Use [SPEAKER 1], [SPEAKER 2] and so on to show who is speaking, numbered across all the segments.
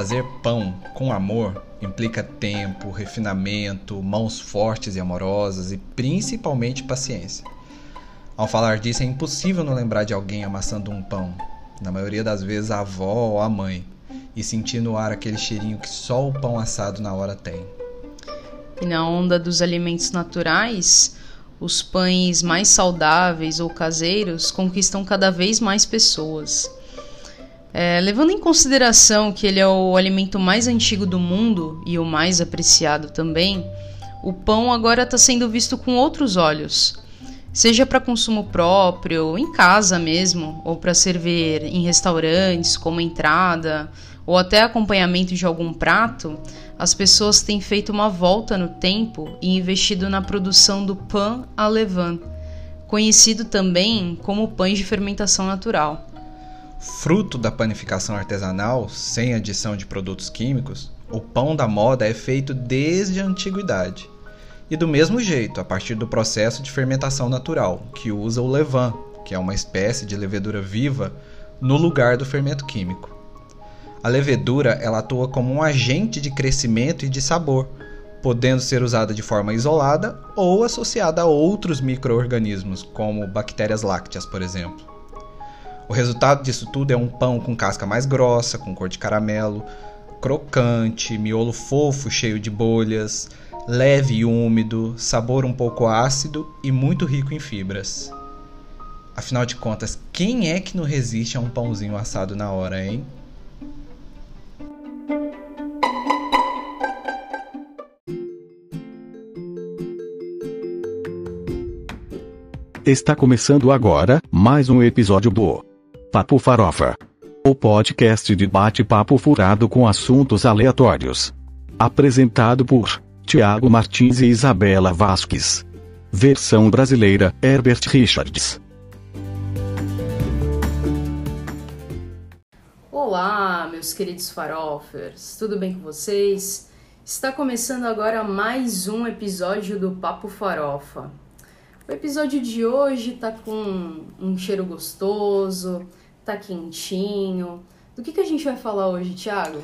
[SPEAKER 1] Fazer pão com amor implica tempo, refinamento, mãos fortes e amorosas e principalmente paciência. Ao falar disso, é impossível não lembrar de alguém amassando um pão, na maioria das vezes a avó ou a mãe, e sentir no ar aquele cheirinho que só o pão assado na hora tem.
[SPEAKER 2] E na onda dos alimentos naturais, os pães mais saudáveis ou caseiros conquistam cada vez mais pessoas. É, levando em consideração que ele é o alimento mais antigo do mundo e o mais apreciado também, o pão agora está sendo visto com outros olhos. Seja para consumo próprio, em casa mesmo, ou para servir em restaurantes como entrada, ou até acompanhamento de algum prato, as pessoas têm feito uma volta no tempo e investido na produção do pão à levain, conhecido também como pães de fermentação natural.
[SPEAKER 1] Fruto da panificação artesanal, sem adição de produtos químicos, o pão da moda é feito desde a antiguidade. E do mesmo jeito, a partir do processo de fermentação natural, que usa o levain, que é uma espécie de levedura viva, no lugar do fermento químico. A levedura ela atua como um agente de crescimento e de sabor, podendo ser usada de forma isolada ou associada a outros micro-organismos, como bactérias lácteas, por exemplo. O resultado disso tudo é um pão com casca mais grossa, com cor de caramelo, crocante, miolo fofo, cheio de bolhas, leve e úmido, sabor um pouco ácido e muito rico em fibras. Afinal de contas, quem é que não resiste a um pãozinho assado na hora, hein?
[SPEAKER 3] Está começando agora mais um episódio do Papo Farofa. O podcast de bate-papo furado com assuntos aleatórios. Apresentado por Tiago Martins e Isabela Vasques. Versão brasileira, Herbert Richards.
[SPEAKER 2] Olá, meus queridos farofers, tudo bem com vocês? Está começando agora mais um episódio do Papo Farofa. O episódio de hoje tá com um cheiro gostoso, tá quentinho. Do que, que a gente vai falar hoje, Thiago?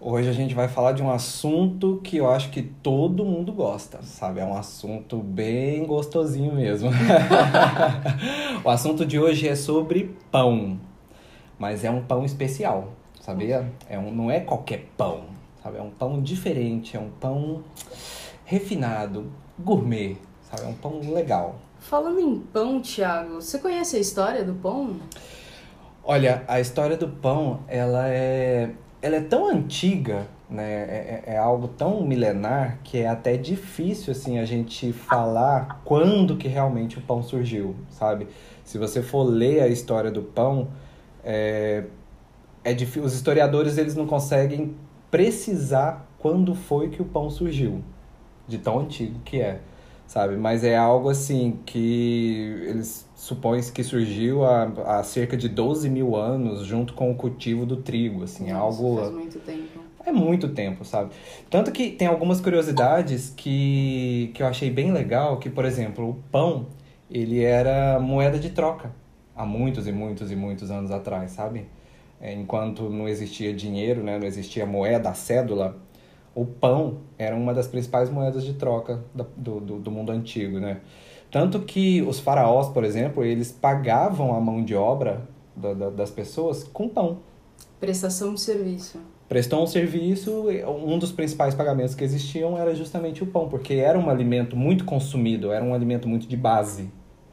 [SPEAKER 1] Hoje a gente vai falar de um assunto que eu acho que todo mundo gosta, sabe? É um assunto bem gostosinho mesmo. o assunto de hoje é sobre pão, mas é um pão especial, sabia? É um, não é qualquer pão, sabe? É um pão diferente, é um pão refinado, gourmet, sabe? É um pão legal.
[SPEAKER 2] Falando em pão, Thiago, você conhece a história do pão?
[SPEAKER 1] Olha, a história do pão, ela é, ela é tão antiga, né? É, é, é algo tão milenar que é até difícil assim a gente falar quando que realmente o pão surgiu, sabe? Se você for ler a história do pão, é, é difícil, os historiadores eles não conseguem precisar quando foi que o pão surgiu, de tão antigo que é sabe? Mas é algo assim que eles supõem que surgiu há, há cerca de 12 mil anos junto com o cultivo do trigo, assim,
[SPEAKER 2] Nossa,
[SPEAKER 1] algo...
[SPEAKER 2] Faz muito tempo.
[SPEAKER 1] É muito tempo, sabe? Tanto que tem algumas curiosidades que, que eu achei bem legal, que, por exemplo, o pão, ele era moeda de troca há muitos e muitos e muitos anos atrás, sabe? É, enquanto não existia dinheiro, né, não existia moeda, a cédula, o pão era uma das principais moedas de troca do, do, do, mundo antigo, né? Tanto que os faraós, por exemplo, eles pagavam a mão de obra da, da, das pessoas com pão.
[SPEAKER 2] Prestação de serviço.
[SPEAKER 1] Prestou um serviço, um dos principais pagamentos que existiam era justamente o pão, porque era um alimento muito consumido, era um alimento muito de base,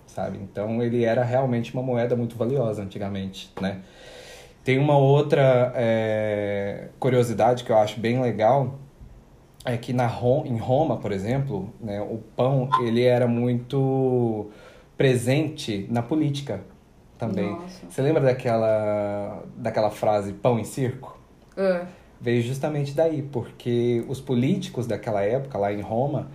[SPEAKER 1] sabe? Então ele era realmente uma moeda muito valiosa antigamente, né? Tem uma outra é, curiosidade que eu acho bem legal, é que na em Roma, por exemplo, né, o pão ele era muito presente na política também.
[SPEAKER 2] Nossa.
[SPEAKER 1] Você lembra daquela, daquela frase pão em circo?
[SPEAKER 2] Uh.
[SPEAKER 1] Veio justamente daí, porque os políticos daquela época, lá em Roma,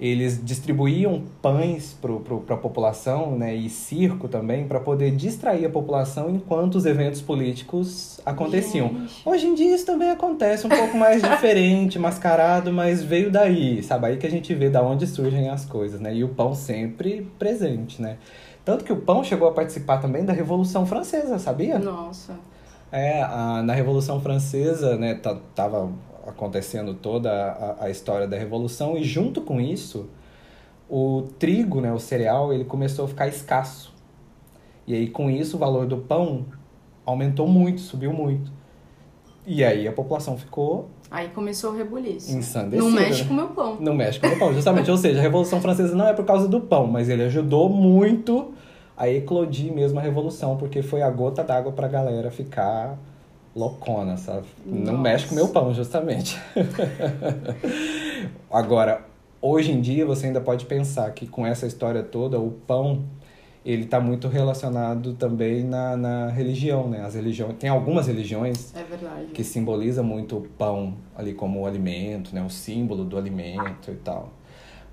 [SPEAKER 1] eles distribuíam pães para a população né, e circo também para poder distrair a população enquanto os eventos políticos aconteciam.
[SPEAKER 2] Gente.
[SPEAKER 1] Hoje em dia isso também acontece um pouco mais diferente, mascarado, mas veio daí, sabe? Aí que a gente vê da onde surgem as coisas, né? E o pão sempre presente, né? Tanto que o pão chegou a participar também da Revolução Francesa, sabia?
[SPEAKER 2] Nossa.
[SPEAKER 1] É, a, na Revolução Francesa, né, tava acontecendo toda a, a história da Revolução e junto com isso, o trigo, né, o cereal, ele começou a ficar escasso. E aí com isso o valor do pão aumentou muito, subiu muito. E aí a população ficou
[SPEAKER 2] Aí começou o rebuliço.
[SPEAKER 1] Ensandecido.
[SPEAKER 2] Não mexe
[SPEAKER 1] né?
[SPEAKER 2] com o meu pão.
[SPEAKER 1] Não mexe com o meu pão, justamente. Ou seja, a Revolução Francesa não é por causa do pão, mas ele ajudou muito a eclodir mesmo a Revolução, porque foi a gota d'água pra galera ficar loucona, sabe? Nossa. Não mexe com meu pão, justamente. Agora, hoje em dia você ainda pode pensar que com essa história toda, o pão ele está muito relacionado também na, na religião, né? As religiões, tem algumas religiões
[SPEAKER 2] é
[SPEAKER 1] que simbolizam muito o pão ali como o alimento, né? O símbolo do alimento e tal.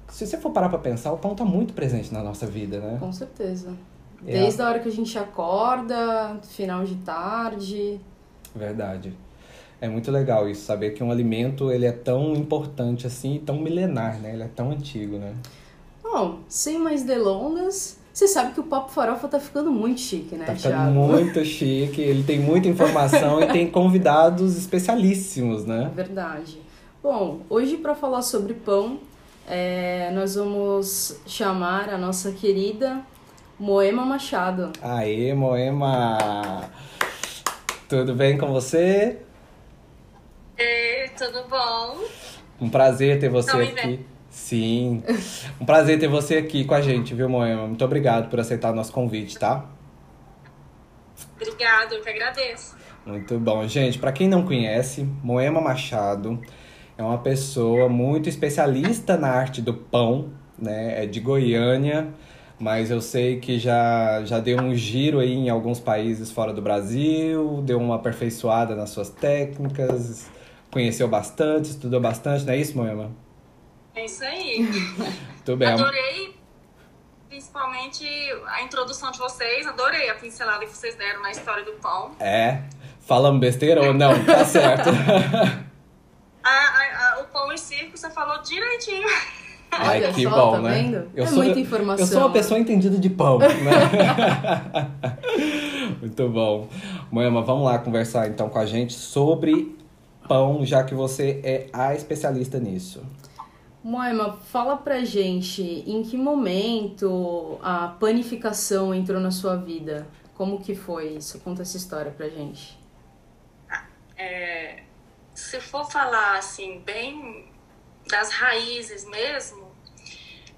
[SPEAKER 1] Se você for parar para pensar, o pão está muito presente na nossa vida, né?
[SPEAKER 2] Com certeza. É. Desde a hora que a gente acorda, final de tarde.
[SPEAKER 1] Verdade. É muito legal isso, saber que um alimento ele é tão importante assim, tão milenar, né? Ele é tão antigo, né?
[SPEAKER 2] Bom, sem mais delongas, você sabe que o Papo Farofa tá ficando muito chique, né,
[SPEAKER 1] Tá ficando Thiago? muito chique, ele tem muita informação e tem convidados especialíssimos, né?
[SPEAKER 2] Verdade. Bom, hoje para falar sobre pão, é, nós vamos chamar a nossa querida Moema Machado.
[SPEAKER 1] Aê, Moema! Tudo bem com você?
[SPEAKER 4] Ei, tudo bom?
[SPEAKER 1] Um prazer ter você aqui. Sim. Um prazer ter você aqui com a gente, viu, Moema? Muito obrigado por aceitar o nosso convite, tá?
[SPEAKER 4] Obrigado, eu que agradeço.
[SPEAKER 1] Muito bom. Gente, para quem não conhece, Moema Machado é uma pessoa muito especialista na arte do pão, né? É de Goiânia, mas eu sei que já, já deu um giro aí em alguns países fora do Brasil, deu uma aperfeiçoada nas suas técnicas, conheceu bastante, estudou bastante, não é isso, Moema?
[SPEAKER 4] É isso aí.
[SPEAKER 1] Muito bem.
[SPEAKER 4] Adorei principalmente a introdução de vocês, adorei a pincelada que vocês deram na história do pão.
[SPEAKER 1] É, falamos besteira ou não? Tá certo.
[SPEAKER 4] a, a, a, o pão e circo você falou direitinho.
[SPEAKER 1] Ai,
[SPEAKER 2] Olha
[SPEAKER 1] que
[SPEAKER 2] só,
[SPEAKER 1] bom,
[SPEAKER 2] tá
[SPEAKER 1] né?
[SPEAKER 2] Vendo?
[SPEAKER 1] Eu
[SPEAKER 2] é
[SPEAKER 1] sou,
[SPEAKER 2] muita informação.
[SPEAKER 1] Eu sou uma pessoa entendida de pão, né? Muito bom. Moema, vamos lá conversar então com a gente sobre pão, já que você é a especialista nisso.
[SPEAKER 2] Moema, fala pra gente em que momento a panificação entrou na sua vida? Como que foi isso? Conta essa história pra gente.
[SPEAKER 4] É, se for falar assim, bem das raízes mesmo,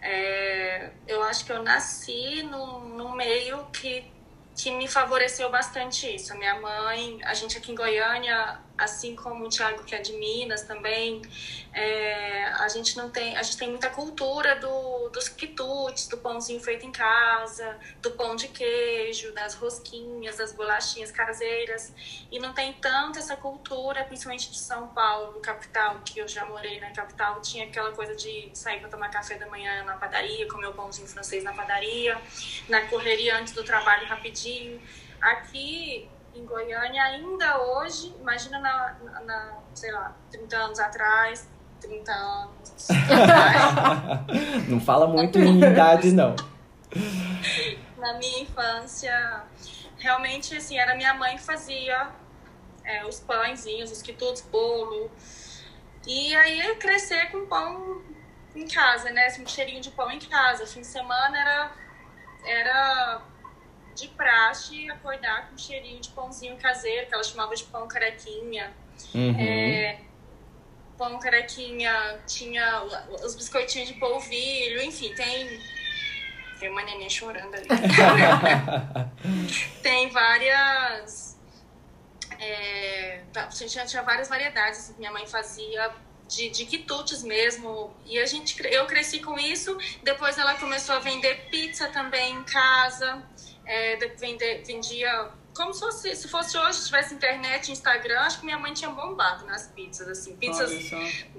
[SPEAKER 4] é, eu acho que eu nasci num, num meio que, que me favoreceu bastante isso. A minha mãe, a gente aqui em Goiânia, assim como o Thiago que é de Minas também, é, a gente não tem, a gente tem muita cultura do, dos quitutes, do pãozinho feito em casa, do pão de queijo, das rosquinhas, das bolachinhas caseiras, e não tem tanto essa cultura, principalmente de São Paulo, capital, que eu já morei na capital, tinha aquela coisa de sair para tomar café da manhã na padaria, comer o pãozinho francês na padaria, na correria antes do trabalho rapidinho. Aqui em Goiânia ainda hoje, imagina na, na, na, sei lá, 30 anos atrás, 30 anos.
[SPEAKER 1] não fala muito em idade, não.
[SPEAKER 4] Na minha infância, realmente, assim, era minha mãe que fazia é, os pãezinhos, os quitutes, bolo. E aí crescer com pão em casa, né? Assim, um cheirinho de pão em casa. Fim de semana era, era de praxe acordar com cheirinho de pãozinho caseiro, que ela chamava de pão carequinha.
[SPEAKER 1] Uhum.
[SPEAKER 4] É, pão carequinha tinha os biscoitinhos de polvilho, enfim, tem. Tem uma neném chorando ali. tem várias. É, tinha, tinha várias variedades que minha mãe fazia de, de quitutes mesmo. E a gente, eu cresci com isso. Depois ela começou a vender pizza também em casa é, vender, vendia como se fosse, se fosse hoje, tivesse internet, Instagram, acho que minha mãe tinha bombado nas pizzas, assim, pizzas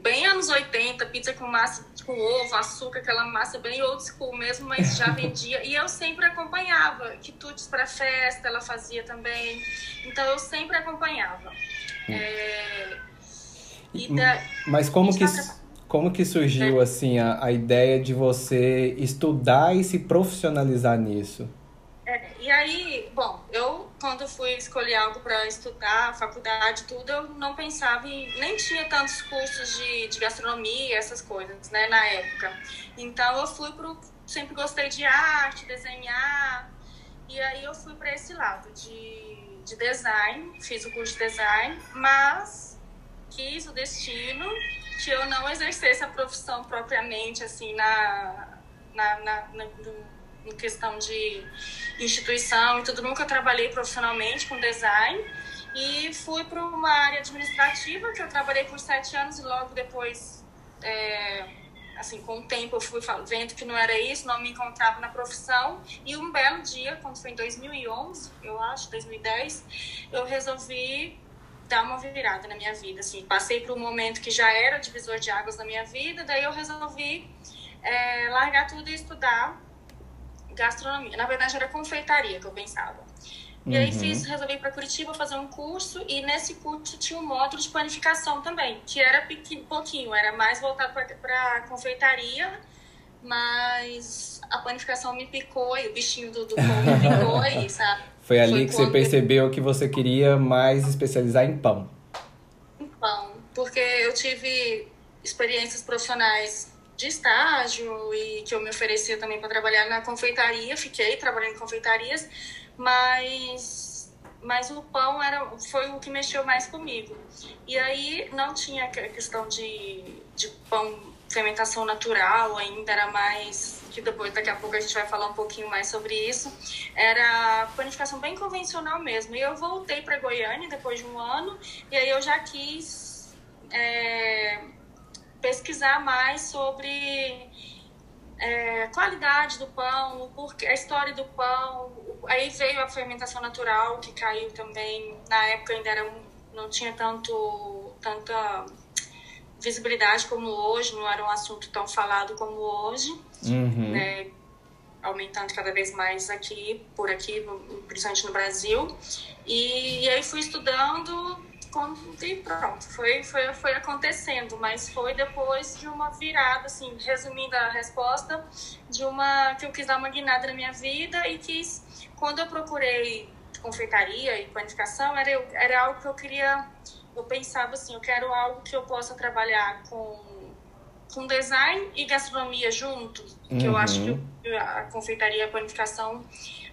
[SPEAKER 4] bem anos 80, pizza com massa, com ovo, açúcar, aquela massa bem old school mesmo, mas já vendia, e eu sempre acompanhava, quitutes para festa, ela fazia também, então eu sempre acompanhava. Hum. É,
[SPEAKER 1] da, mas como que, como que surgiu, é. assim, a, a ideia de você estudar e se profissionalizar nisso?
[SPEAKER 4] É, e aí, bom, eu quando fui escolher algo para estudar, faculdade, tudo, eu não pensava em. nem tinha tantos cursos de, de gastronomia, essas coisas, né, na época. Então eu fui pro. sempre gostei de arte, desenhar, e aí eu fui para esse lado de, de design, fiz o curso de design, mas quis o destino que eu não exercesse a profissão propriamente, assim, na, na, na, na em questão de instituição e tudo. Nunca trabalhei profissionalmente com design e fui para uma área administrativa que eu trabalhei por sete anos e logo depois, é, assim, com o tempo eu fui vendo que não era isso, não me encontrava na profissão e um belo dia, quando foi em 2011, eu acho, 2010, eu resolvi dar uma virada na minha vida, assim, passei por um momento que já era divisor de águas na minha vida, daí eu resolvi é, largar tudo e estudar gastronomia. Na verdade, era confeitaria que eu pensava. E uhum. aí fiz, resolvi ir para Curitiba fazer um curso e nesse curso tinha um módulo de panificação também, que era pouquinho, era mais voltado para confeitaria, mas a panificação me picou e o bichinho do, do pão me picou aí, sabe?
[SPEAKER 1] Foi ali Foi que você percebeu que você queria mais especializar em pão.
[SPEAKER 4] Em pão, porque eu tive experiências profissionais de estágio e que eu me oferecia também para trabalhar na confeitaria, fiquei trabalhando em confeitarias, mas mas o pão era foi o que mexeu mais comigo. E aí não tinha a questão de, de pão fermentação natural ainda era mais que depois daqui a pouco a gente vai falar um pouquinho mais sobre isso era panificação bem convencional mesmo e eu voltei para Goiânia depois de um ano e aí eu já quis é, pesquisar mais sobre é, qualidade do pão, porque a história do pão. Aí veio a fermentação natural que caiu também. Na época ainda era, não tinha tanto tanta visibilidade como hoje, não era um assunto tão falado como hoje, uhum. né? aumentando cada vez mais aqui, por aqui, principalmente no Brasil. E, e aí fui estudando e pronto, foi, foi, foi acontecendo, mas foi depois de uma virada, assim, resumindo a resposta, de uma que eu quis dar uma guinada na minha vida e quis, quando eu procurei confeitaria e panificação, era, era algo que eu queria, eu pensava assim, eu quero algo que eu possa trabalhar com, com design e gastronomia juntos, uhum. que eu acho que uhum. a confeitaria e a panificação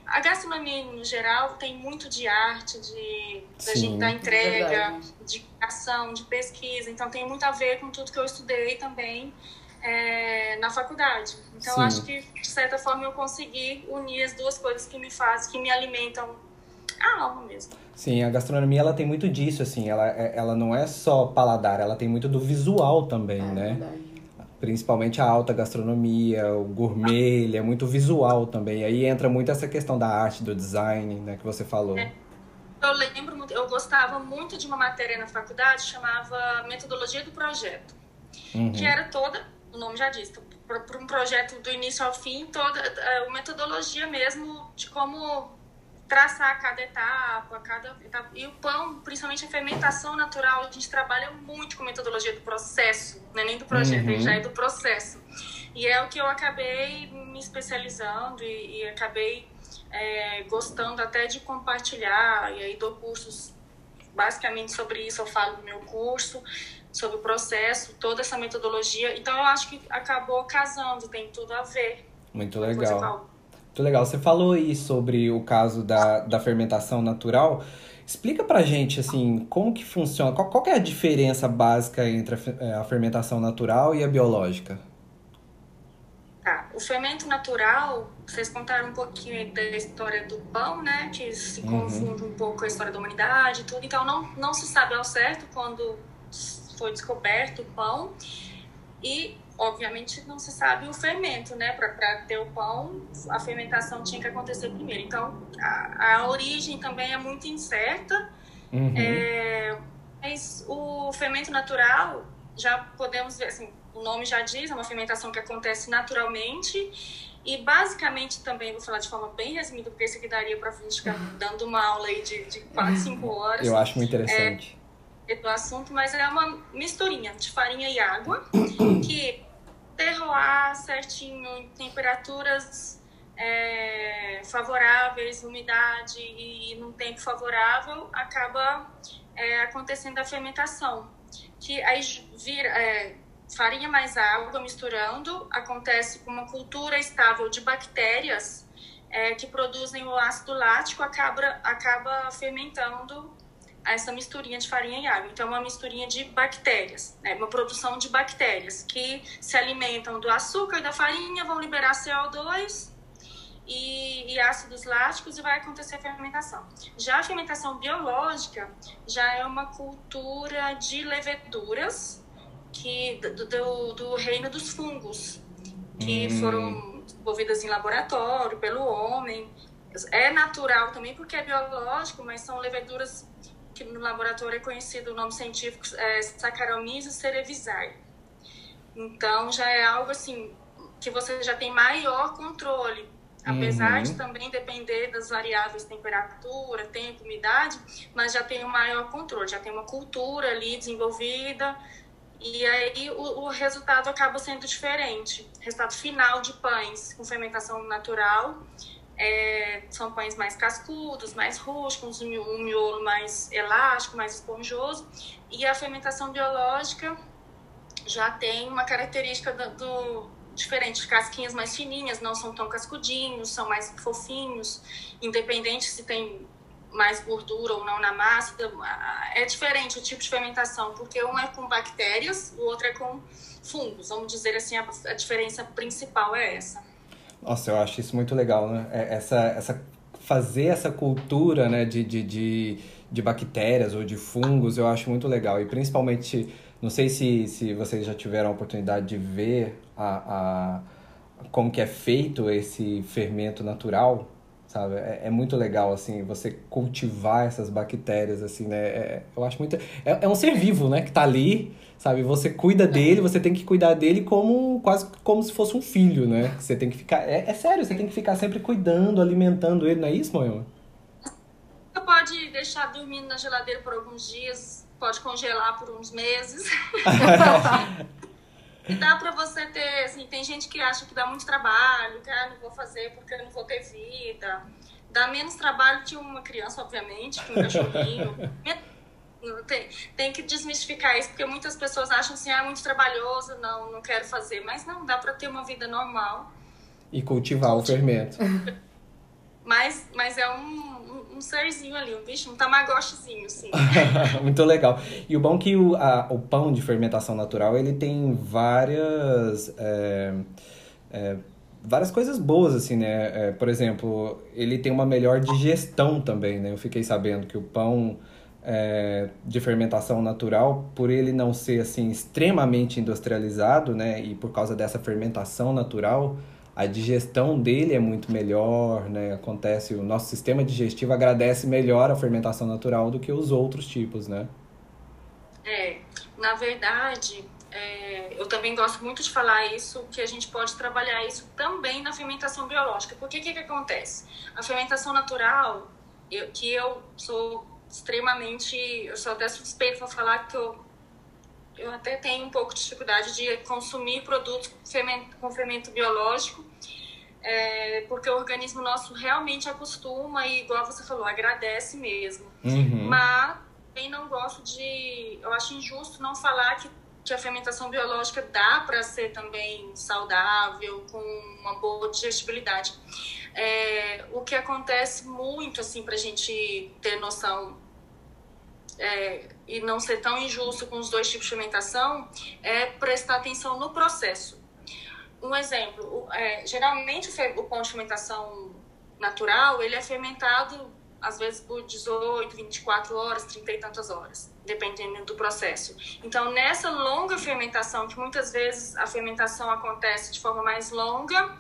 [SPEAKER 4] a gastronomia, no geral, tem muito de arte, de da, gente, da entrega, de ação, de pesquisa. Então, tem muito a ver com tudo que eu estudei também é, na faculdade. Então, acho que, de certa forma, eu consegui unir as duas coisas que me fazem, que me alimentam a alma mesmo.
[SPEAKER 1] Sim, a gastronomia ela tem muito disso, assim, ela, é, ela não é só paladar, ela tem muito do visual também, é, né? Verdade principalmente a alta gastronomia, o gourmet, ele é muito visual também. Aí entra muito essa questão da arte, do design, né, que você falou. É.
[SPEAKER 4] Eu lembro, eu gostava muito de uma matéria na faculdade chamava Metodologia do Projeto, uhum. que era toda, o nome já diz, para um projeto do início ao fim, toda a metodologia mesmo de como traçar cada etapa, cada etapa. E o pão, principalmente a fermentação natural, a gente trabalha muito com metodologia do processo, não é nem do projeto, uhum. já é do processo. E é o que eu acabei me especializando e, e acabei é, gostando até de compartilhar. E aí dou cursos basicamente sobre isso, eu falo no meu curso, sobre o processo, toda essa metodologia. Então eu acho que acabou casando, tem tudo a ver.
[SPEAKER 1] Muito legal. Muito legal. Você falou aí sobre o caso da, da fermentação natural. Explica pra gente, assim, como que funciona, qual, qual é a diferença básica entre a, é, a fermentação natural e a biológica?
[SPEAKER 4] Tá, o fermento natural, vocês contaram um pouquinho da história do pão, né, que se uhum. confunde um pouco com a história da humanidade e tudo, então não, não se sabe ao certo quando foi descoberto o pão, e obviamente não se sabe o fermento, né? Para ter o pão, a fermentação tinha que acontecer primeiro. Então, a, a origem também é muito incerta. Uhum. É, mas o fermento natural, já podemos ver, assim, o nome já diz, é uma fermentação que acontece naturalmente. E basicamente também, vou falar de forma bem resumida, porque isso aqui daria para a gente ficar dando uma aula aí de, de 4, 5 horas.
[SPEAKER 1] Eu acho muito interessante.
[SPEAKER 4] É, do assunto, mas é uma misturinha de farinha e água que terroir certinho, em temperaturas é, favoráveis, umidade e num tempo favorável, acaba é, acontecendo a fermentação. Que aí vira é, farinha mais água misturando, acontece uma cultura estável de bactérias é, que produzem o ácido lático, acaba, acaba fermentando essa misturinha de farinha e água. Então, é uma misturinha de bactérias, né? uma produção de bactérias que se alimentam do açúcar e da farinha, vão liberar CO2 e, e, ácidos láticos e vai acontecer a fermentação. Já a fermentação biológica já é uma cultura de leveduras que do, do, do reino dos fungos, que hum. foram desenvolvidas em laboratório pelo homem. É natural também porque é biológico, mas são leveduras que no laboratório é conhecido o nome científico é Saccharomyces cerevisiae. Então já é algo assim que você já tem maior controle apesar uhum. de também depender das variáveis temperatura, tempo, umidade, mas já tem um maior controle, já tem uma cultura ali desenvolvida e aí o, o resultado acaba sendo diferente. Resultado final de pães com fermentação natural é, são pães mais cascudos, mais rústicos, um miolo mais elástico, mais esponjoso. E a fermentação biológica já tem uma característica do, do diferente, casquinhas mais fininhas, não são tão cascudinhos, são mais fofinhos, independente se tem mais gordura ou não na massa. É diferente o tipo de fermentação, porque um é com bactérias, o outro é com fungos. Vamos dizer assim, a, a diferença principal é essa.
[SPEAKER 1] Nossa, eu acho isso muito legal, né? É, essa, essa, fazer essa cultura né, de, de, de, de bactérias ou de fungos, eu acho muito legal. E principalmente, não sei se, se vocês já tiveram a oportunidade de ver a, a, como que é feito esse fermento natural, sabe? É, é, muito legal, assim, você cultivar essas bactérias, assim, né? É, eu acho muito... É, é, um ser vivo, né? Que tá ali, sabe? Você cuida dele, você tem que cuidar dele como quase como se fosse um filho, né? Você tem que ficar... É, é sério, você tem que ficar sempre cuidando, alimentando ele, não é isso, Moema?
[SPEAKER 4] Você pode deixar dormindo na geladeira por alguns dias, pode congelar por uns meses. E dá para você ter, assim, tem gente que acha que dá muito trabalho, que ah, não vou fazer porque eu não vou ter vida. Dá menos trabalho que uma criança, obviamente, que um cachorrinho. tem, tem que desmistificar isso, porque muitas pessoas acham assim, ah, é muito trabalhoso, não, não quero fazer. Mas não, dá para ter uma vida normal.
[SPEAKER 1] E cultivar o fermento.
[SPEAKER 4] Mas, mas é um, um serzinho ali, um bicho, um tamagotchizinho, sim.
[SPEAKER 1] Muito legal. E o bom é que o, a, o pão de fermentação natural, ele tem várias... É, é, várias coisas boas, assim, né? É, por exemplo, ele tem uma melhor digestão também, né? Eu fiquei sabendo que o pão é, de fermentação natural, por ele não ser, assim, extremamente industrializado, né? E por causa dessa fermentação natural a digestão dele é muito melhor, né? Acontece, o nosso sistema digestivo agradece melhor a fermentação natural do que os outros tipos, né?
[SPEAKER 4] É, na verdade, é, eu também gosto muito de falar isso, que a gente pode trabalhar isso também na fermentação biológica. Porque o que, que acontece? A fermentação natural, eu, que eu sou extremamente, eu sou até suspeito para falar que eu eu até tenho um pouco de dificuldade de consumir produtos com fermento, com fermento biológico, é, porque o organismo nosso realmente acostuma e, igual você falou, agradece mesmo. Uhum. Mas também não gosto de. Eu acho injusto não falar que, que a fermentação biológica dá para ser também saudável, com uma boa digestibilidade. É, o que acontece muito, assim, para a gente ter noção é, e não ser tão injusto com os dois tipos de fermentação é prestar atenção no processo. Um exemplo, é, geralmente o, pão de fermentação natural, ele é fermentado às vezes por 18, 24 horas, 30 e tantas horas, dependendo do processo. Então, nessa longa fermentação, que muitas vezes a fermentação acontece de forma mais longa,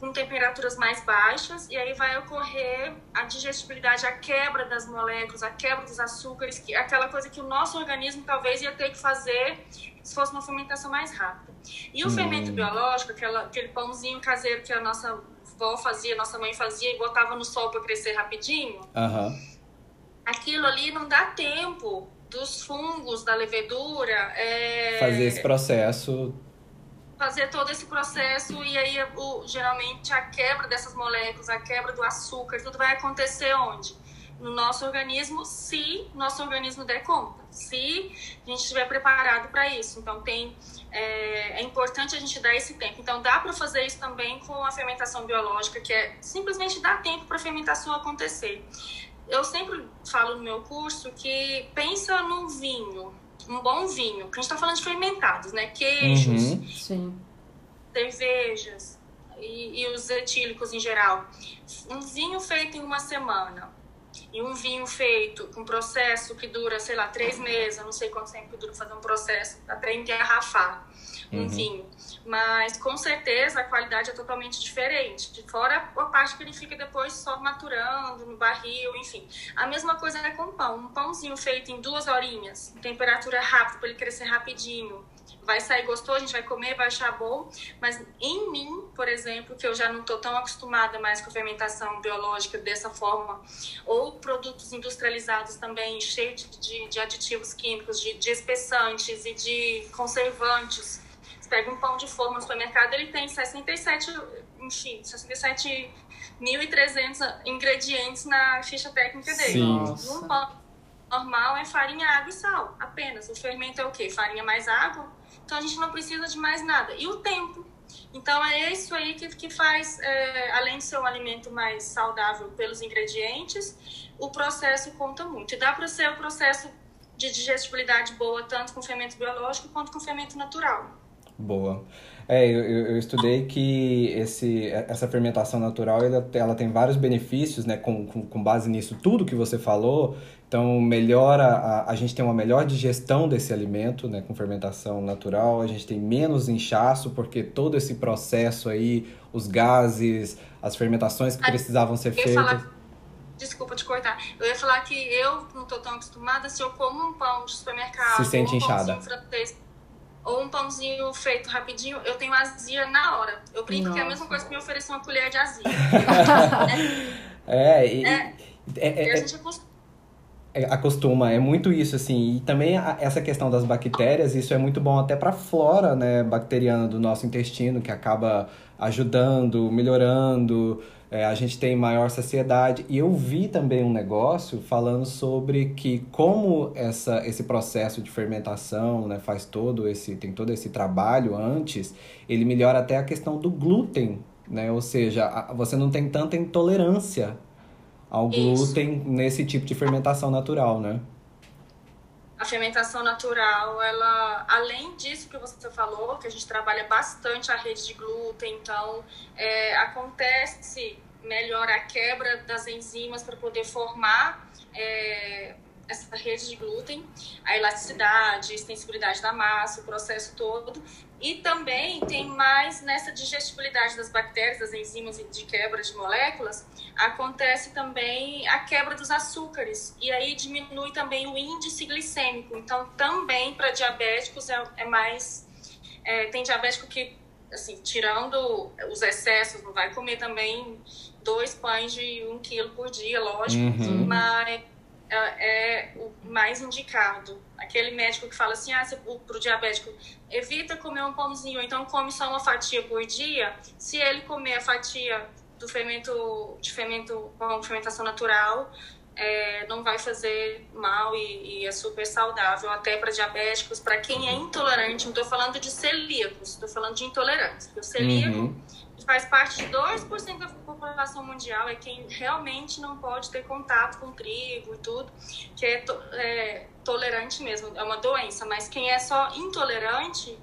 [SPEAKER 4] com temperaturas mais baixas e aí vai ocorrer a digestibilidade, a quebra das moléculas, a quebra dos açúcares, que aquela coisa que o nosso organismo talvez ia ter que fazer se fosse uma fermentação mais rápida. E o hum. fermento biológico, aquela, aquele pãozinho caseiro que a nossa avó fazia, nossa mãe fazia e botava no sol para crescer rapidinho,
[SPEAKER 1] uhum.
[SPEAKER 4] aquilo ali não dá tempo dos fungos, da levedura. É...
[SPEAKER 1] Fazer esse processo
[SPEAKER 4] fazer todo esse processo e aí o, geralmente a quebra dessas moléculas, a quebra do açúcar, tudo vai acontecer onde? No nosso organismo, se nosso organismo der conta, se a gente estiver preparado para isso. Então tem é, é, importante a gente dar esse tempo. Então dá para fazer isso também com a fermentação biológica, que é simplesmente dar tempo para a fermentação acontecer. Eu sempre falo no meu curso que pensa num vinho, um bom vinho, que a gente está falando de fermentados, né? Queijos,
[SPEAKER 2] Sim.
[SPEAKER 4] cervejas e, e os etílicos em geral. Um vinho feito em uma semana e um vinho feito com processo que dura, sei lá, três meses, não sei quanto tempo dura fazer um processo até engarrafar um
[SPEAKER 1] Uhum.
[SPEAKER 4] vinho. Mas com certeza a qualidade é totalmente diferente. Fora a parte que ele fica depois só maturando no barril, enfim. A mesma coisa é com pão. Um pãozinho feito em duas horinhas, em temperatura rápida, para ele crescer rapidinho. Vai sair gostoso, a gente vai comer, vai achar bom. Mas em mim, por exemplo, que eu já não estou tão acostumada mais com fermentação biológica dessa forma, ou produtos industrializados também, cheios de, de aditivos químicos, de, de espessantes e de conservantes. Você pega um pão de forma no supermercado, ele tem 67, enfim, 67.300 ingredientes na ficha técnica dele.
[SPEAKER 1] Sim.
[SPEAKER 4] Um pão normal é farinha, água e sal, apenas. O fermento é o quê? Farinha mais água. Então a gente não precisa de mais nada. E o tempo. Então é isso aí que, que faz, é, além de ser um alimento mais saudável pelos ingredientes, o processo conta muito. E dá para ser o processo de digestibilidade boa, tanto com fermento biológico quanto com fermento natural.
[SPEAKER 1] Boa. É, eu, eu estudei que esse, essa fermentação natural ela, ela tem vários benefícios, né, com, com, com base nisso tudo que você falou. Então, melhora, a, a gente tem uma melhor digestão desse alimento, né, com fermentação natural. A gente tem menos inchaço, porque todo esse processo aí, os gases, as fermentações que
[SPEAKER 4] Ah,
[SPEAKER 1] precisavam ser feitas.
[SPEAKER 4] falar, desculpa te cortar, eu ia falar que eu não tô tão acostumada, se eu como um pão de supermercado,
[SPEAKER 1] Se sente
[SPEAKER 4] um
[SPEAKER 1] inchada.
[SPEAKER 4] francês, ou um pãozinho feito rapidinho, eu tenho azia na hora. Eu brinco que é a mesma
[SPEAKER 2] Nossa.
[SPEAKER 4] coisa que me oferecer uma colher de azia.
[SPEAKER 1] É, e,
[SPEAKER 4] É.
[SPEAKER 1] é- é-
[SPEAKER 4] a gente acostuma.
[SPEAKER 1] É, acostuma, é muito isso, assim. E também a- essa questão das bactérias, isso é muito bom até para a flora, né, bacteriana do nosso intestino, que acaba ajudando, melhorando, é, a gente tem maior saciedade. E eu vi também um negócio falando sobre que como essa, esse processo de fermentação, né, faz todo esse, tem todo esse trabalho antes, ele melhora até a questão do glúten, né? Ou seja, você não tem tanta intolerância ao
[SPEAKER 4] Isso.
[SPEAKER 1] glúten nesse tipo de fermentação natural, né?
[SPEAKER 4] A fermentação natural, ela, além disso que você falou, que a gente trabalha bastante a rede de glúten, então é, acontece melhor a quebra das enzimas para poder formar é, essa rede de glúten, a elasticidade, a extensibilidade da massa, o processo todo. E também tem mais nessa digestibilidade das bactérias, das enzimas de quebra de moléculas, acontece também a quebra dos açúcares. E aí diminui também o índice glicêmico. Então, também para diabéticos é, é mais. é, tem diabético que, assim, tirando os excessos, não vai comer também dois pães de um quilo por dia, lógico,
[SPEAKER 1] Uhum.
[SPEAKER 4] mas é, é o mais indicado. Aquele médico que fala assim, ah, você, pro diabético, evita comer um pãozinho, então come só uma fatia por dia. Se ele comer a fatia do fermento, de fermento com fermentação natural, é, não vai fazer mal e, e é super saudável, até para diabéticos, para quem é intolerante. Não estou falando de celíacos, estou falando de. Porque o celíaco
[SPEAKER 1] Uhum.
[SPEAKER 4] Faz parte de 2% da população mundial, é quem realmente não pode ter contato com trigo e tudo, que é, to- é tolerante mesmo, é uma doença, mas quem é só intolerante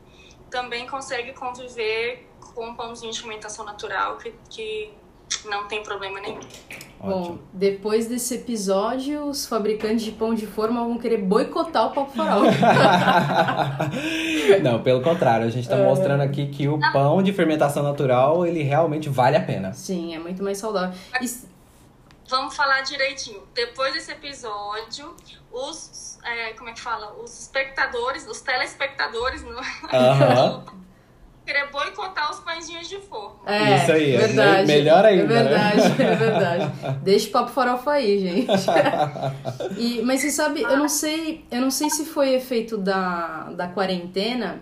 [SPEAKER 4] também consegue conviver com um pãozinho de fermentação natural que, que não tem problema nenhum.
[SPEAKER 2] Bom,
[SPEAKER 1] Ótimo.
[SPEAKER 2] depois desse episódio, os fabricantes de pão de forma vão querer boicotar o Papo Farol.
[SPEAKER 1] Não, pelo contrário, a gente está mostrando aqui que o pão de fermentação natural, ele realmente vale a pena.
[SPEAKER 2] Sim, é muito mais saudável. E-
[SPEAKER 4] Vamos falar direitinho. Depois desse episódio, os, é, como é que fala? Os espectadores, os telespectadores, não
[SPEAKER 1] Aham.
[SPEAKER 4] querer boicotar os pãezinhos de forma.
[SPEAKER 2] É,
[SPEAKER 1] Isso aí, é
[SPEAKER 2] verdade.
[SPEAKER 1] me- melhor ainda,
[SPEAKER 2] É
[SPEAKER 1] né?
[SPEAKER 2] verdade, é verdade. Deixa o papo farofa aí, gente. E, mas você sabe, eu não sei, eu não sei se foi efeito da, da quarentena.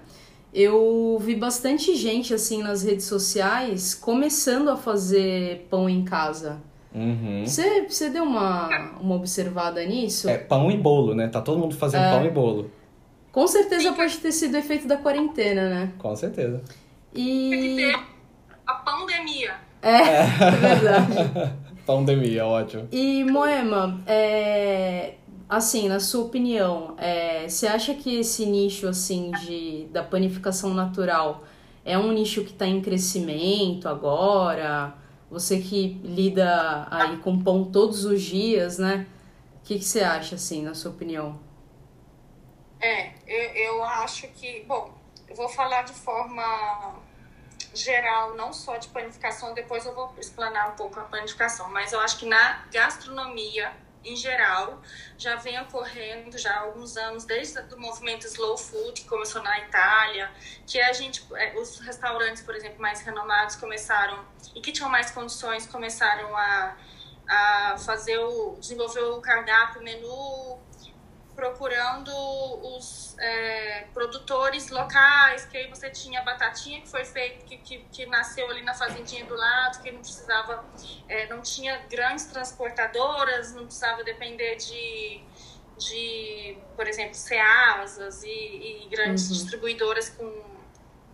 [SPEAKER 2] eu vi bastante gente assim nas redes sociais começando a fazer pão em casa.
[SPEAKER 1] Uhum.
[SPEAKER 2] Você, você deu uma, uma observada nisso?
[SPEAKER 1] É pão e bolo, né? Tá todo mundo fazendo
[SPEAKER 2] É.
[SPEAKER 1] pão e bolo.
[SPEAKER 2] Com certeza pode ter sido efeito da quarentena, né?
[SPEAKER 1] Com certeza.
[SPEAKER 4] Tem que
[SPEAKER 2] E.
[SPEAKER 4] ter a pandemia.
[SPEAKER 2] É, é verdade.
[SPEAKER 1] Pandemia, ótimo.
[SPEAKER 2] E Moema, é, assim, na sua opinião, é, você acha que esse nicho assim de da panificação natural é um nicho que está em crescimento agora? Você que lida aí com pão todos os dias, né? O que, que você acha assim, na sua opinião?
[SPEAKER 4] É, eu, eu acho que, bom, eu vou falar de forma geral, não só de panificação, depois eu vou explanar um pouco a panificação, mas eu acho que na gastronomia em geral já vem ocorrendo já há alguns anos desde o movimento slow food que começou na Itália que a gente é, os restaurantes por exemplo mais renomados começaram e que tinham mais condições começaram a, a fazer o desenvolver o cardápio o menu procurando os é, produtores locais, que aí você tinha a batatinha que foi feito, que, que, que nasceu ali na fazendinha do lado, que não precisava, é, não tinha grandes transportadoras, não precisava depender de, de por exemplo, ceasas e, e grandes
[SPEAKER 2] Uhum.
[SPEAKER 4] distribuidoras com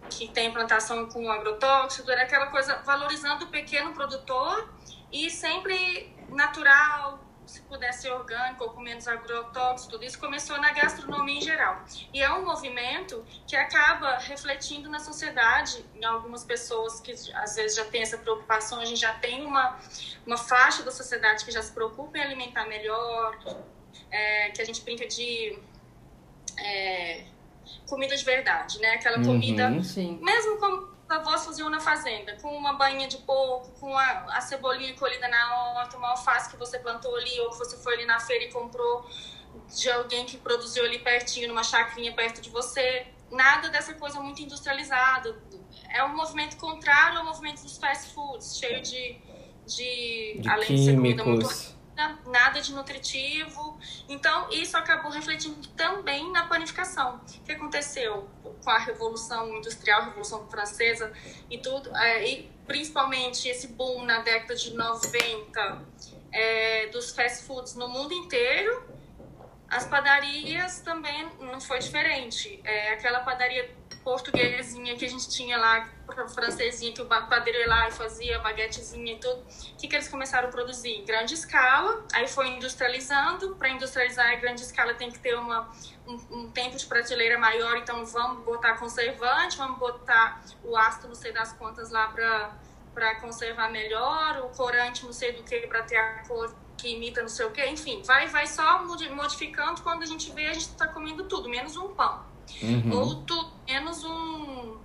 [SPEAKER 4] que tem plantação com agrotóxico, era aquela coisa valorizando o pequeno produtor e sempre natural, se puder ser orgânico ou com menos agrotóxicos, tudo isso começou na gastronomia em geral. E é um movimento que acaba refletindo na sociedade, em algumas pessoas que às vezes já tem essa preocupação, a gente já tem uma, uma faixa da sociedade que já se preocupa em alimentar melhor, é, que a gente brinca de é, comida de verdade, né? Aquela comida
[SPEAKER 1] Uhum.
[SPEAKER 4] Mesmo como avós faziam na fazenda, com uma bainha de porco, com a, a cebolinha colhida na horta, uma alface que você plantou ali, ou que você foi ali na feira e comprou de alguém que produziu ali pertinho, numa chacrinha perto de você. Nada dessa coisa muito industrializada. É um movimento contrário ao movimento dos fast foods, cheio de, de,
[SPEAKER 1] De
[SPEAKER 4] além de ser comida muito
[SPEAKER 1] químicos.
[SPEAKER 4] Nada de nutritivo. Então, isso acabou refletindo também na panificação. O que aconteceu com a Revolução Industrial, a Revolução Francesa e tudo, é, e principalmente esse boom na década de 90 é, dos fast foods no mundo inteiro, as padarias também não foi diferente. É, aquela padaria portuguesinha que a gente tinha lá, francesinha, que o padeiro ia lá e fazia baguetezinha e tudo. O que, que eles começaram a produzir? Grande escala, aí foi industrializando. Para industrializar em grande escala tem que ter uma, um, um tempo de prateleira maior, então vamos botar conservante, vamos botar o ácido, não sei das contas lá para conservar melhor, o corante não sei do que para ter a cor que imita não sei o que, enfim, vai vai só modi- modificando quando a gente vê a gente está comendo tudo, menos um pão
[SPEAKER 1] Uhum.
[SPEAKER 4] ou tu, menos um,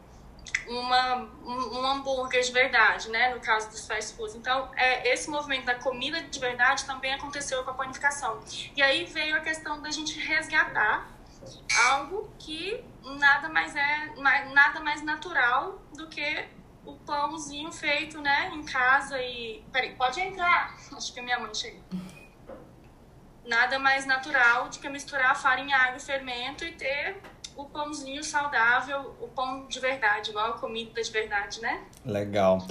[SPEAKER 4] uma, um, hambúrguer de verdade, né? No caso dos fast foods. Então, é, esse movimento da comida de verdade também aconteceu com a panificação. E aí veio a questão da gente resgatar algo que nada mais é nada mais natural do que o pãozinho feito, né, em casa e peraí, pode entrar. Acho que a minha mãe chegou. Nada mais natural do que misturar farinha, água e fermento e ter o pãozinho saudável, o pão de verdade, igual a comida de verdade, né?
[SPEAKER 1] Legal.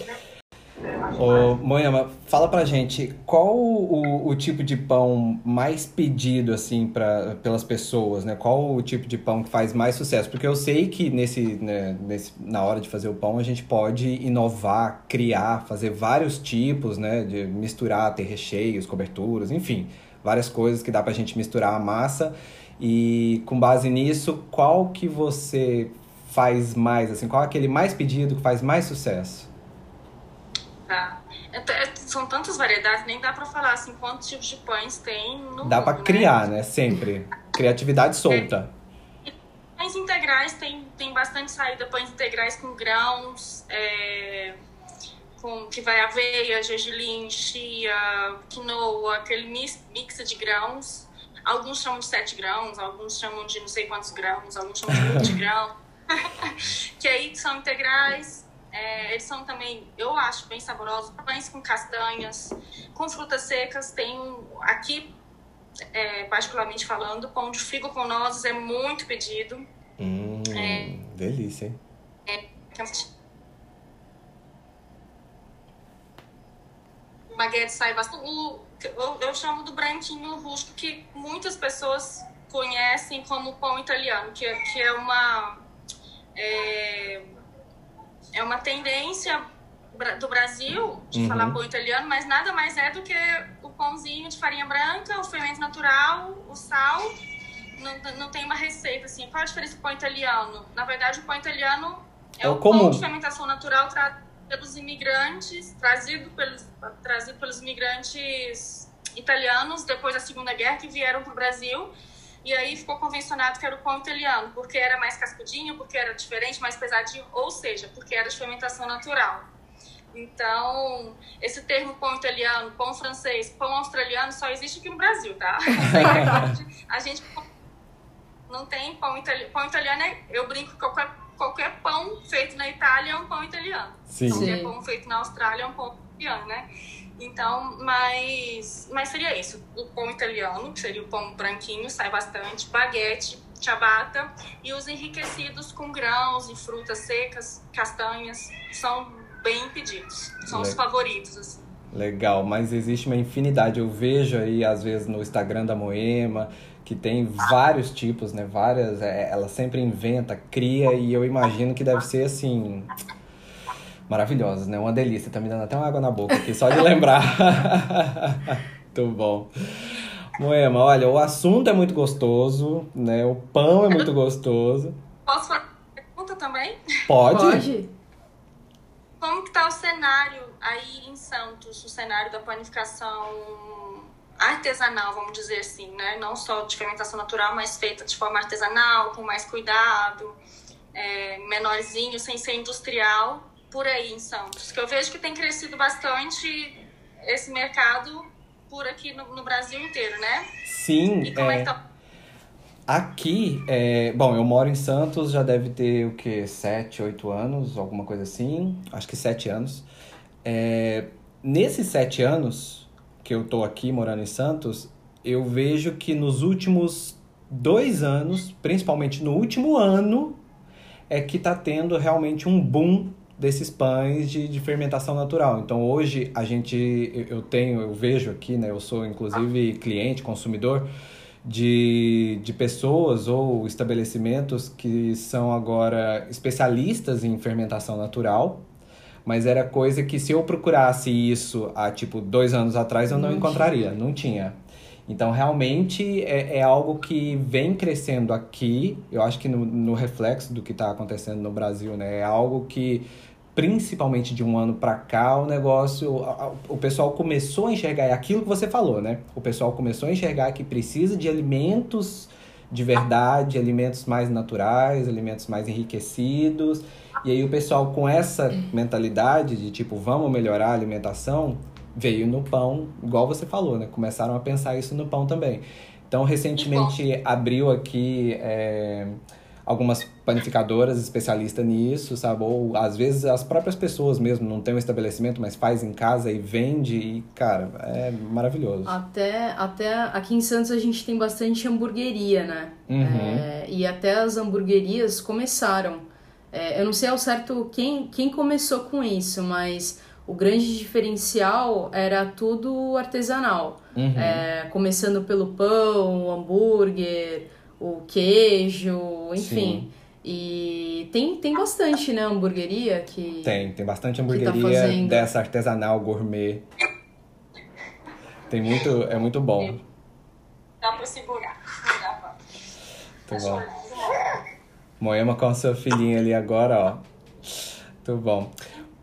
[SPEAKER 1] Ô, Moema, fala pra gente qual o, o tipo de pão mais pedido assim pra, pelas pessoas, né? Qual o tipo de pão que faz mais sucesso? Porque eu sei que nesse, né, nesse, na hora de fazer o pão a gente pode inovar, criar, fazer vários tipos, né? De misturar, ter recheios, coberturas, enfim, várias coisas que dá pra gente misturar a massa. E com base nisso, qual que você faz mais, assim, qual é aquele mais pedido que faz mais sucesso?
[SPEAKER 4] Tá. É é- São tantas variedades, nem dá pra falar assim quantos tipos de pães tem no
[SPEAKER 1] Dá pra
[SPEAKER 4] né?
[SPEAKER 1] criar, né? Sempre. Criatividade solta.
[SPEAKER 4] Pães integrais tem, tem bastante saída, pães integrais com grãos, é, com, que vai aveia, gergelim, chia, quinoa, aquele mix, mix de grãos. Alguns chamam de 7 grãos, alguns chamam de não sei quantos grãos, alguns chamam de 20 grãos. que aí são integrais. É, eles são também, eu acho, bem saborosos. Pães com castanhas, com frutas secas. Tem um- aqui, é, particularmente falando, pão de figo com nozes é muito pedido.
[SPEAKER 1] Hum, Delícia, hein?
[SPEAKER 4] É, que é baguete sai bastante. O, eu, eu chamo do branquinho rústico, que muitas pessoas conhecem como pão italiano, que, é, que é uma. É, é uma tendência do Brasil de uhum. falar pão italiano, mas nada mais é do que o pãozinho de farinha branca, o fermento natural, o sal. Não, não tem uma receita assim. Qual a diferença do pão italiano? Na verdade, o pão italiano é, é o comum. pão de fermentação natural trazido pelos imigrantes, trazido pelos, trazido pelos imigrantes italianos depois da Segunda Guerra que vieram para o Brasil. E aí ficou convencionado que era o pão italiano, porque era mais cascudinho, porque era diferente, mais pesadinho, ou seja, porque era de fermentação natural. Então, esse termo pão italiano, pão francês, pão australiano só existe aqui no Brasil, tá? a gente não tem pão italiano. Pão italiano é, eu brinco que qualquer, qualquer pão feito na Itália é um pão italiano. Sim. Qualquer pão feito na Austrália é um pão italiano, né? Então, mas, mas seria isso. O pão italiano, que seria o pão branquinho, sai bastante. Baguete, ciabatta. E os enriquecidos com grãos e frutas secas, castanhas, são bem pedidos. São os favoritos, assim.
[SPEAKER 1] Legal, mas existe uma infinidade. Eu vejo aí, às vezes, no Instagram da Moema, que tem vários tipos, né? Várias. É, ela sempre inventa, cria, e eu imagino que deve ser assim. Maravilhosas, né? Uma delícia. Tá me dando até uma água na boca aqui, só de lembrar. muito bom. Moema, olha, o assunto é muito gostoso, né? O pão é muito gostoso.
[SPEAKER 4] Posso fazer uma pergunta também?
[SPEAKER 1] Pode. Pode.
[SPEAKER 4] Como que tá o cenário aí em Santos, o cenário da panificação artesanal, vamos dizer assim, né? Não só de fermentação natural, mas feita de forma artesanal, com mais cuidado, é, menorzinho, sem ser industrial, por aí em Santos. Que eu vejo que tem crescido bastante esse mercado por aqui no, no Brasil inteiro, né?
[SPEAKER 1] Sim.
[SPEAKER 4] E como é, é que tá
[SPEAKER 1] Aqui, é, bom, eu moro em Santos, já deve ter o que, sete, oito anos, alguma coisa assim, acho que sete anos. É, nesses sete anos que eu tô aqui morando em Santos, eu vejo que nos últimos dois anos, principalmente no último ano, é que tá tendo realmente um boom desses pães de, de fermentação natural. Então hoje a gente, eu tenho, eu vejo aqui, né, eu sou inclusive cliente, consumidor, de, de pessoas ou estabelecimentos que são agora especialistas em fermentação natural, mas era coisa que se eu procurasse isso há tipo dois anos atrás eu não, não encontraria, não tinha. Então, realmente é, é, algo que vem crescendo aqui, eu acho que no, no reflexo do que está acontecendo no Brasil, né? É algo que principalmente de um ano para cá, o negócio, o pessoal começou a enxergar é aquilo que você falou, né? O pessoal começou a enxergar que precisa de alimentos de verdade, alimentos mais naturais, alimentos mais enriquecidos. E aí o pessoal com essa mentalidade de tipo, vamos melhorar a alimentação, veio no pão, igual você falou, né? Começaram a pensar isso no pão também. Então, recentemente abriu aqui é, algumas panificadoras especialistas nisso, sabe? Ou às vezes as próprias pessoas mesmo não tem um estabelecimento, mas faz em casa e vende e, cara, é maravilhoso.
[SPEAKER 2] Até, até aqui em Santos a gente tem bastante hamburgueria, né? Uhum. É, e até as hamburguerias começaram. É, eu não sei ao certo quem, quem começou com isso, mas o grande diferencial era tudo artesanal. Uhum. É, começando pelo pão, o hambúrguer o queijo, enfim. Sim. E tem, tem bastante, né, hamburgueria que.
[SPEAKER 1] Tem, tem bastante tá hamburgueria tá dessa artesanal gourmet. Tem muito, é muito bom.
[SPEAKER 4] Dá pra segurar. Dá
[SPEAKER 1] pra... Muito bom. Moema com a sua filhinha ali agora, ó. Muito bom.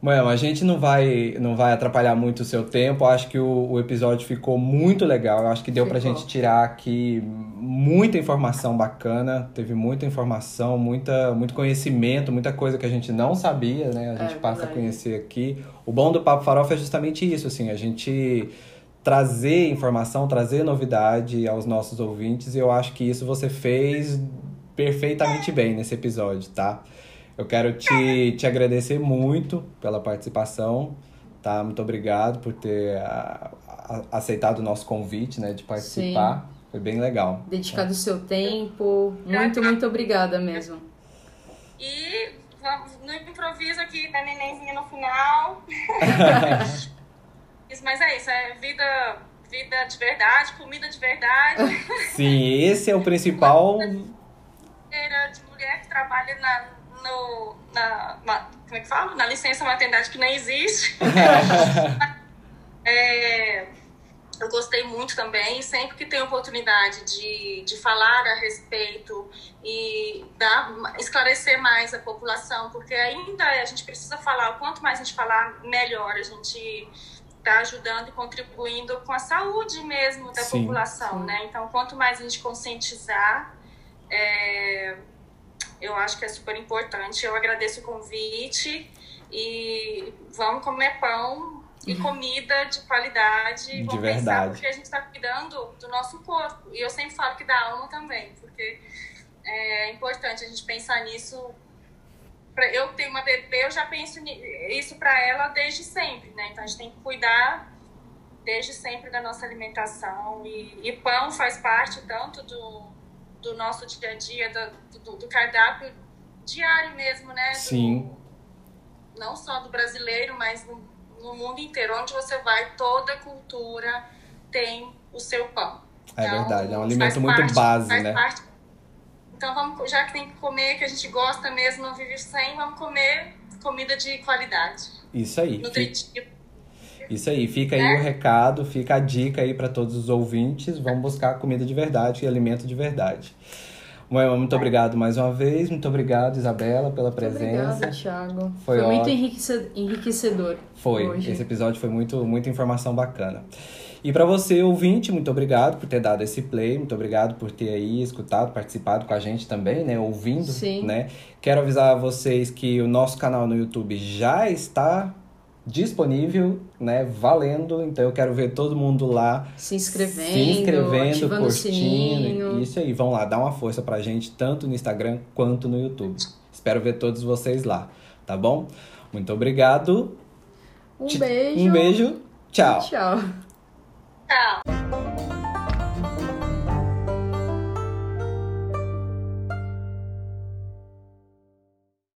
[SPEAKER 1] Bueno, a gente não vai, não vai atrapalhar muito o seu tempo. Eu acho que o, o episódio ficou muito legal. Eu acho que deu pra gente tirar aqui muita informação bacana. Teve muita informação, muita, muito conhecimento, muita coisa que a gente não sabia, né? A gente é, passa verdade. a conhecer aqui. O bom do Papo Farofa é justamente isso, assim, a gente trazer informação, trazer novidade aos nossos ouvintes. E eu acho que isso você fez perfeitamente bem nesse episódio, tá? Eu quero te, te agradecer muito pela participação, tá? Muito obrigado por ter a, a, aceitado o nosso convite, né, de participar. Sim. Foi bem legal.
[SPEAKER 2] Dedicado o seu tempo. Muito, muito obrigada mesmo.
[SPEAKER 4] E vamos no improviso aqui da nenenzinha no final. Mas é isso, é vida, vida de verdade, comida de verdade.
[SPEAKER 1] Sim, esse é o principal.
[SPEAKER 4] Trabalha na, no, na, como é que fala? Na licença maternidade que nem existe. é, eu gostei muito também, sempre que tem oportunidade de, de falar a respeito e dar, esclarecer mais a população, porque ainda a gente precisa falar, quanto mais a gente falar, melhor a gente está ajudando e contribuindo com a saúde mesmo da sim, população, sim. né? Então, quanto mais a gente conscientizar, é, eu acho que é super importante. Eu agradeço o convite e vamos comer pão e uhum. comida de qualidade.
[SPEAKER 1] De vamos verdade. pensar
[SPEAKER 4] porque a gente está cuidando do nosso corpo. E eu sempre falo que da alma também, porque é importante a gente pensar nisso. Eu tenho uma bebê, eu já penso isso para ela desde sempre, né? Então a gente tem que cuidar desde sempre da nossa alimentação. E, e pão faz parte tanto do, do nosso dia a dia, do, do, do cardápio diário mesmo, né? Do,
[SPEAKER 1] Sim.
[SPEAKER 4] Não só do brasileiro, mas no, no, mundo inteiro. Onde você vai, toda cultura tem o seu pão.
[SPEAKER 1] É então, verdade, é um alimento muito parte, base, né? Parte.
[SPEAKER 4] Então, vamos, já que tem que comer, que a gente gosta mesmo, não vive sem, vamos comer comida de qualidade.
[SPEAKER 1] Isso aí. Nutritivo. Isso aí, fica aí é. o recado, fica a dica aí para todos os ouvintes. Vamos buscar comida de verdade e alimento de verdade. Moema, muito obrigado mais uma vez. Muito obrigado, Isabela, pela presença.
[SPEAKER 2] Obrigada, Thiago. Foi, foi muito enriquecedor.
[SPEAKER 1] Foi. Hoje. Esse episódio foi muito, muita informação bacana. E para você, ouvinte, muito obrigado por ter dado esse play, muito obrigado por ter aí escutado, participado com a gente também, né, ouvindo,
[SPEAKER 2] Sim.
[SPEAKER 1] né? Quero avisar vocês que o nosso canal no YouTube já está disponível, né, valendo. Então eu quero ver todo mundo lá
[SPEAKER 2] se inscrevendo, se inscrevendo, curtindo.
[SPEAKER 1] Isso aí, vão lá, dá uma força pra gente tanto no Instagram quanto no YouTube. Espero ver todos vocês lá, tá bom? Muito obrigado.
[SPEAKER 2] Um beijo.
[SPEAKER 1] Um beijo. Tchau.
[SPEAKER 2] Tchau.
[SPEAKER 4] Tchau.